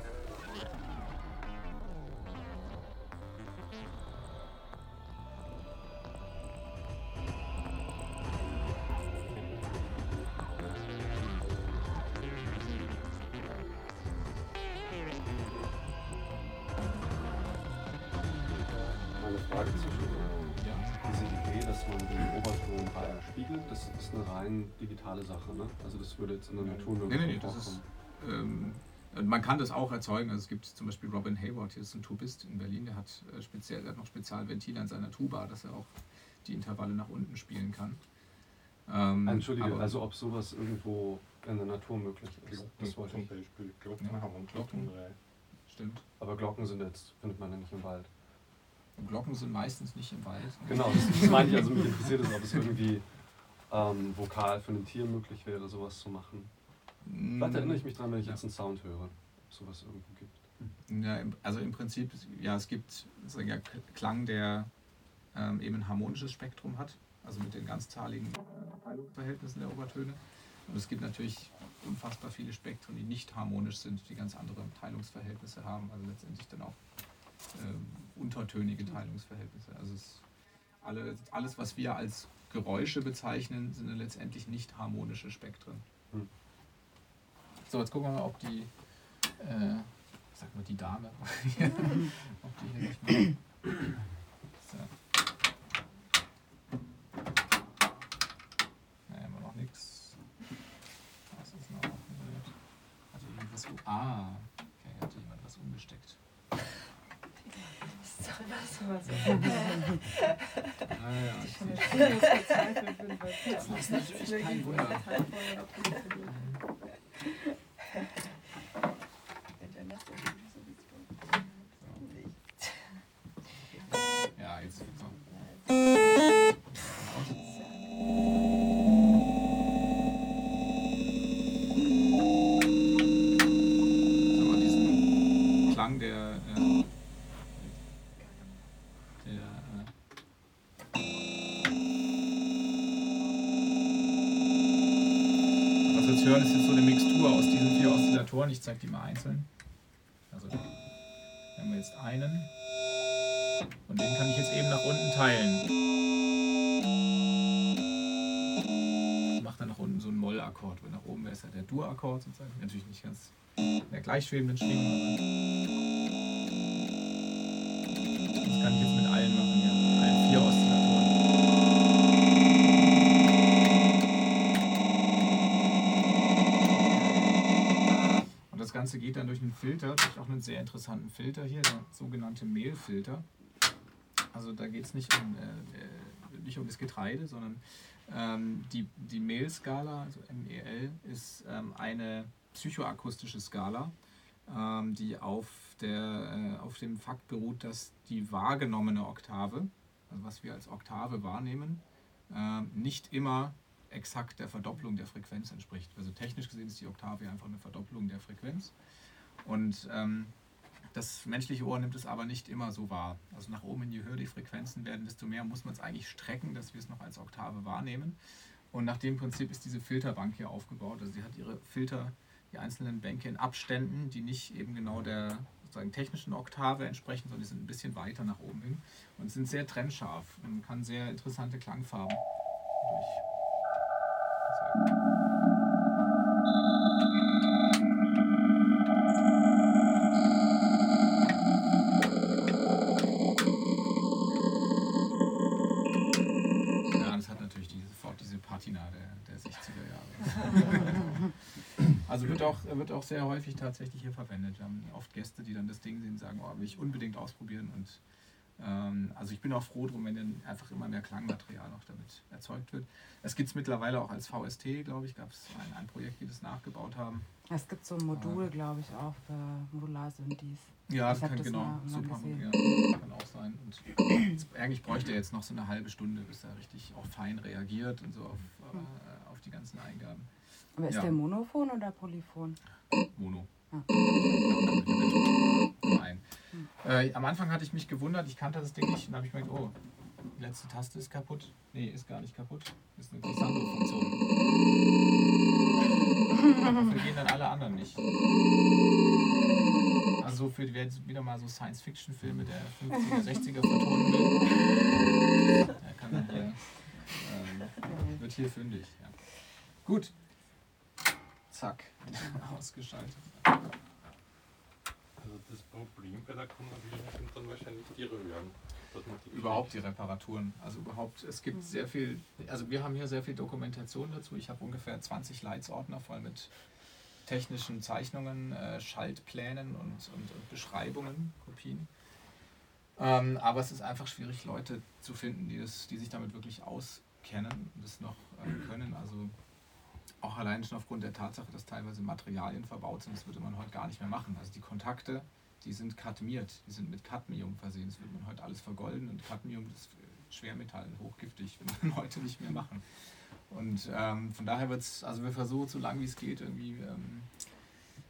Das würde jetzt in der Natur Nee, nee, nee, das ist, ähm, man kann das auch erzeugen. Also es gibt zum Beispiel Robin Hayward, hier ist ein Tubist in Berlin, der hat, äh, speziell, der hat noch Spezialventile an seiner Tuba, dass er auch die Intervalle nach unten spielen kann. Ähm, Entschuldige, aber- also ob sowas irgendwo in der Natur möglich ist. Das wollte ich. Beispiel Glocken Ja, haben Glocken. Stimmt. Aber Glocken sind jetzt, findet man ja nicht im Wald. Glocken sind meistens nicht im Wald. Genau, das, das meine ich. Also mich interessiert es, ob es irgendwie ähm, vokal für ein Tier möglich wäre, sowas zu machen. Vielleicht erinnere ich mich dran, wenn ich jetzt einen Sound höre, ob sowas irgendwo gibt. Ja, also im Prinzip, ja, es gibt sagen ja, Klang, der ähm, eben ein harmonisches Spektrum hat, also mit den ganzzahligen äh, Teilungsverhältnissen der Obertöne. Und es gibt natürlich unfassbar viele Spektren, die nicht harmonisch sind, die ganz andere Teilungsverhältnisse haben, also letztendlich dann auch ähm, untertönige Teilungsverhältnisse. Also es alle, alles, was wir als Geräusche bezeichnen, sind letztendlich nicht harmonische Spektren. Hm. So, jetzt gucken wir mal, ob die, äh, sag mal die Dame, ob die hier nicht mal. So. Ne, immer noch nichts. Was ist noch blöd? Hat jemand was um Ah, okay, hat jemand was umgesteckt. Ah, ja, ich sehe. Das ist natürlich kein Wunder. Oszillatoren. Ich zeige die mal einzeln. Also, haben wir jetzt einen. Und den kann ich jetzt eben nach unten teilen. Ich mache dann nach unten so einen Moll-Akkord, weil nach oben wäre es ja der Dur-Akkord sozusagen. Natürlich nicht ganz in der gleichschwebenden Schwingung, aber das kann ich jetzt mit allen machen, ja. Allen vier Oszillatoren. Ganze geht dann durch einen Filter, durch auch einen sehr interessanten Filter hier, der sogenannte Mehlfilter. Also da geht es nicht, um, äh, äh, nicht um das Getreide, sondern ähm, die, die Mehlskala, also MEL, ist ähm, eine psychoakustische Skala, ähm, die auf, der, äh, auf dem Fakt beruht, dass die wahrgenommene Oktave, also was wir als Oktave wahrnehmen, ähm, nicht immer exakt der Verdopplung der Frequenz entspricht. Also technisch gesehen ist die Oktave einfach eine Verdopplung der Frequenz. Und ähm, das menschliche Ohr nimmt es aber nicht immer so wahr. Also nach oben, je höher die Frequenzen werden, desto mehr muss man es eigentlich strecken, dass wir es noch als Oktave wahrnehmen. Und nach dem Prinzip ist diese Filterbank hier aufgebaut. Also sie hat ihre Filter, die einzelnen Bänke in Abständen, die nicht eben genau der sozusagen technischen Oktave entsprechen, sondern die sind ein bisschen weiter nach oben hin und sind sehr trennscharf und kann sehr interessante Klangfarben durch. Ja, das hat natürlich die, sofort diese Patina der, der 60er Jahre. also wird auch, wird auch sehr häufig tatsächlich hier verwendet. Wir haben oft Gäste, die dann das Ding sehen und sagen, oh, will ich unbedingt ausprobieren. Und also ich bin auch froh drum, wenn dann einfach immer mehr Klangmaterial noch damit erzeugt wird. Es gibt es mittlerweile auch als VST, glaube ich, gab es ein, ein Projekt, die das nachgebaut haben. Es gibt so ein Modul, glaube ich, auch für Modular-Synthes. Ja, das Ich hab kann genau, mal- super, ja, kann auch sein. Und eigentlich bräuchte er jetzt noch so eine halbe Stunde, bis er richtig auch fein reagiert und so auf, äh, auf die ganzen Eingaben. Aber ist ja. der Monophon oder Polyphon? Mono. Ah. Äh, am Anfang hatte ich mich gewundert, ich kannte das Ding nicht und habe ich mir gedacht, oh, die letzte Taste ist kaputt. Nee, ist gar nicht kaputt. Ist eine Glissando-Funktion. Dafür gehen dann alle anderen nicht. Also für wer jetzt wieder mal so Science-Fiction-Filme der 50er, 60er vertonen will, der kann dann hier, ähm, wird hier fündig. Ja. Gut. Zack. Ausgeschaltet. Also das Problem bei der Konvertierung sind dann wahrscheinlich die Röhren. die Überhaupt die Reparaturen. Also überhaupt, es gibt sehr viel, also wir haben hier sehr viel Dokumentation dazu. Ich habe ungefähr 20 Leitsordner voll mit technischen Zeichnungen, äh, Schaltplänen und, und, und Beschreibungen, Kopien. Ähm, aber es ist einfach schwierig, Leute zu finden, die, das, die sich damit wirklich auskennen und das noch äh, können. Also auch allein schon aufgrund der Tatsache, dass teilweise Materialien verbaut sind, das würde man heute gar nicht mehr machen. Also die Kontakte, die sind kadmiert, die sind mit Cadmium versehen. Das würde man heute alles vergolden und Cadmium ist Schwermetall hochgiftig, würde man heute nicht mehr machen. Und ähm, von daher wird es, also wir versuchen so lange wie es geht irgendwie ähm,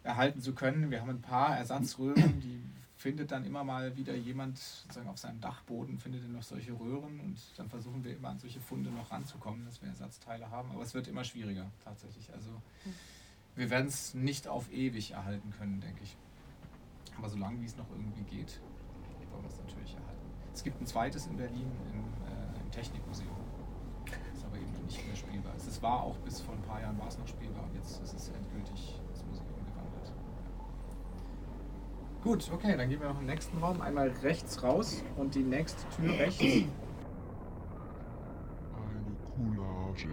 erhalten zu können. Wir haben ein paar Ersatzröhren, die findet dann immer mal wieder jemand sozusagen auf seinem Dachboden, findet er noch solche Röhren und dann versuchen wir immer an solche Funde noch ranzukommen, dass wir Ersatzteile haben. Aber es wird immer schwieriger tatsächlich. Also wir werden es nicht auf ewig erhalten können, denke ich. Aber solange wie es noch irgendwie geht, wollen wir es natürlich erhalten. Es gibt ein zweites in Berlin, im, äh, im Technikmuseum. Ist aber eben nicht mehr spielbar. Es war auch bis vor ein paar Jahren war es noch spielbar und jetzt ist es endgültig Gut, okay, dann gehen wir noch im nächsten Raum. Einmal rechts raus und die nächste Tür rechts. Eine Coulage,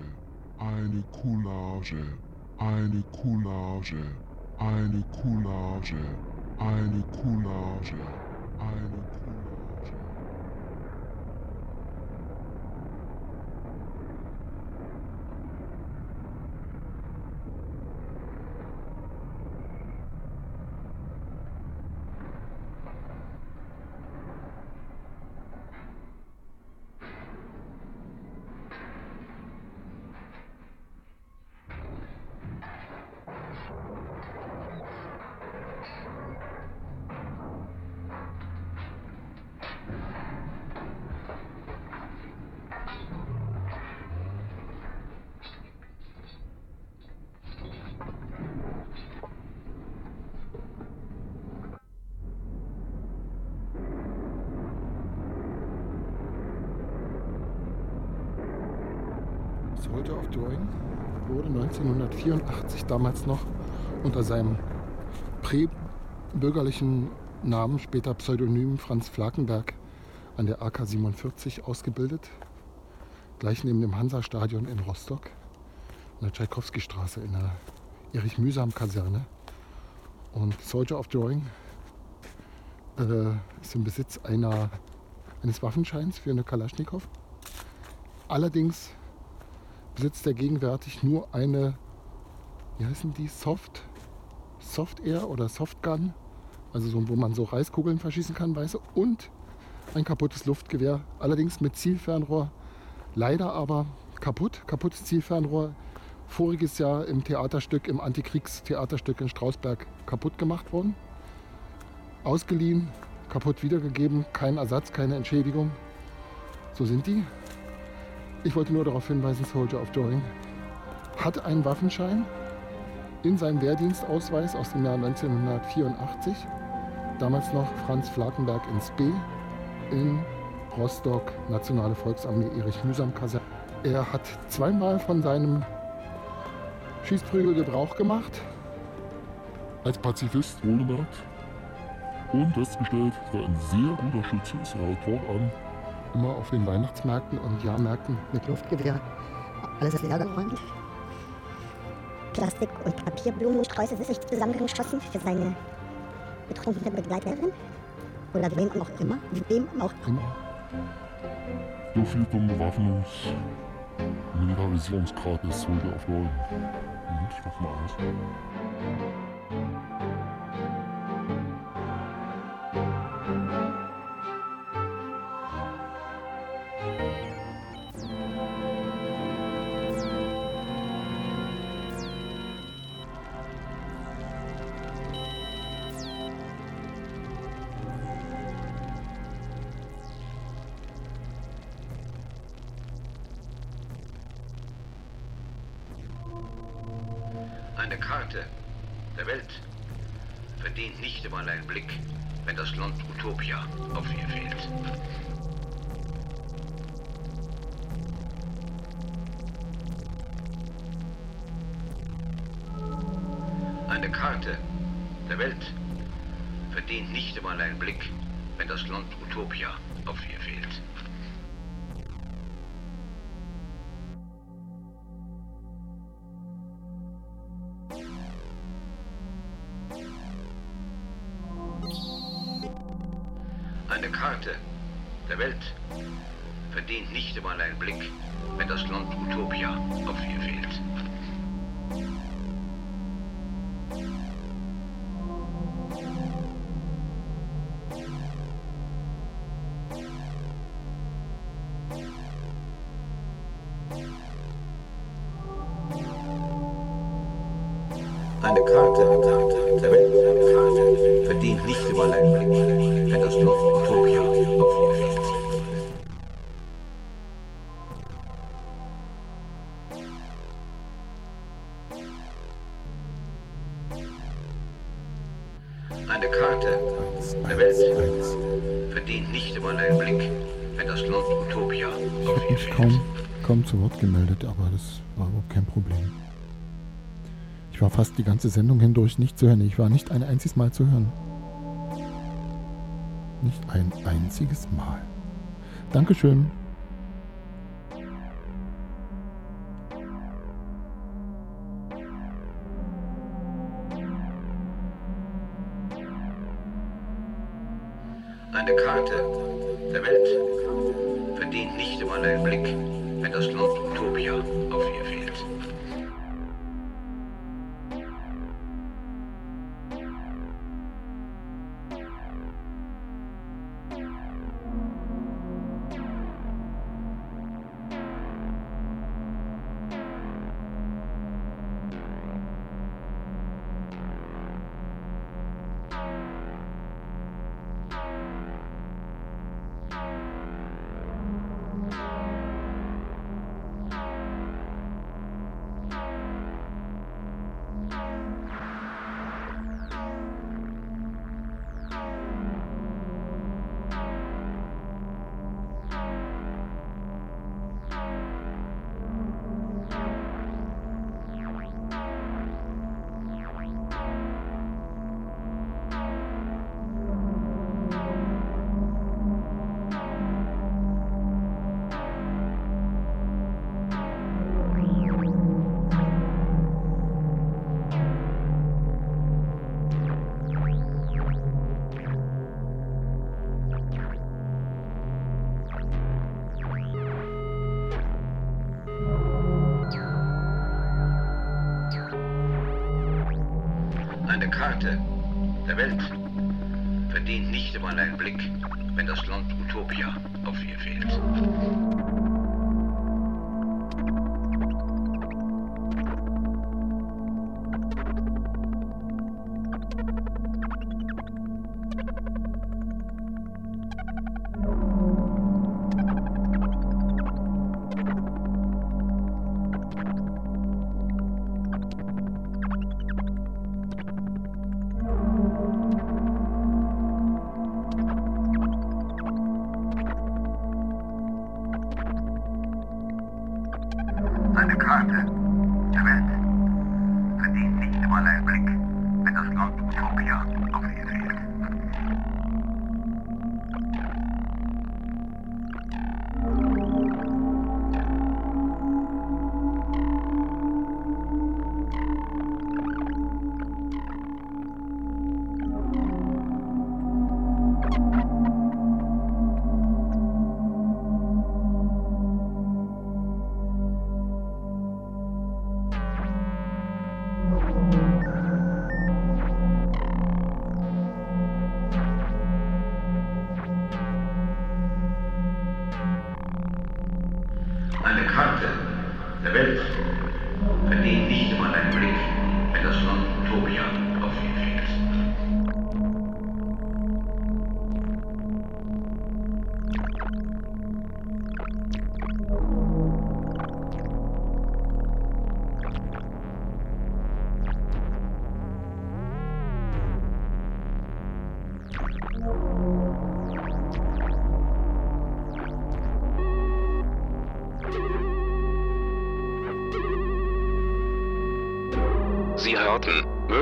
eine Coulage, eine Coulage, eine Coulage, eine Coulage. Soldier of Drawing wurde 1984 damals noch unter seinem prä-bürgerlichen Namen, später Pseudonym Franz Flakenberg, an der AK 47 ausgebildet. Gleich neben dem Hansa-Stadion in Rostock, in der Tschaikowski-Straße, in der Erich-Mühsam-Kaserne. Und Soldier of Drawing äh, ist im Besitz einer, eines Waffenscheins für eine Kalaschnikow. Allerdings besitzt er gegenwärtig nur eine, wie heißen die, Soft, Soft Air oder Softgun, also so, wo man so Reiskugeln verschießen kann, weiße, und ein kaputtes Luftgewehr, allerdings mit Zielfernrohr, leider aber kaputt, kaputtes Zielfernrohr, voriges Jahr im Theaterstück, im Antikriegstheaterstück in Strausberg kaputt gemacht worden, ausgeliehen, kaputt wiedergegeben, kein Ersatz, keine Entschädigung. So sind die. Ich wollte nur darauf hinweisen, Soldier of Drawing hat einen Waffenschein in seinem Wehrdienstausweis aus dem Jahr 1984. Damals noch Franz Flakenberg ins B in Rostock, Nationale Volksarmee Erich Mühsam Kaserne. Er hat zweimal von seinem Schießprügel Gebrauch gemacht. Als Pazifist wohlgemerkt. Und festgestellt, dass er ein sehr guter Schütze ist. Er haut fortan Immer auf den Weihnachtsmärkten und Jahrmärkten mit Luftgewehr alles leer geräumt. Plastik- und Papierblumensträuße sich zusammengeschossen für seine betrunkene Begleiterin. Oder wem auch immer. Wem auch immer. So viel zum Bewaffnungs- und Militarisierungsgrad des Soldier of Drawing. Und ich mach mal aus. Eine Karte der Welt verdient nicht einmal einen Blick, wenn das Land Utopia auf ihr fehlt. Eine Karte der Welt verdient nicht einmal einen Blick, wenn das Land Utopia auf ihr fehlt. Eine Karte der Welt verdient nicht einmal einen Blick, wenn das Land Utopia auf ihr fehlt. Ich war fast die ganze Sendung hindurch nicht zu hören. Ich war nicht ein einziges Mal zu hören. Nicht ein einziges Mal. Dankeschön. Eine Karte der Welt verdient nicht einmal einen Blick, wenn das Land Utopia auf ihr fehlt.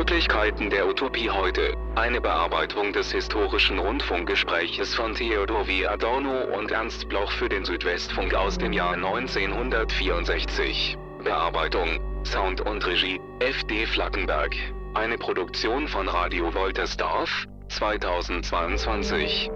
Möglichkeiten der Utopie heute. Eine Bearbeitung des historischen Rundfunkgespräches von Theodor W. Adorno und Ernst Bloch für den Südwestfunk aus dem Jahr 1964. Bearbeitung, Sound und Regie, F.D. Flackenberg. Eine Produktion von Radio Woltersdorf, 2022.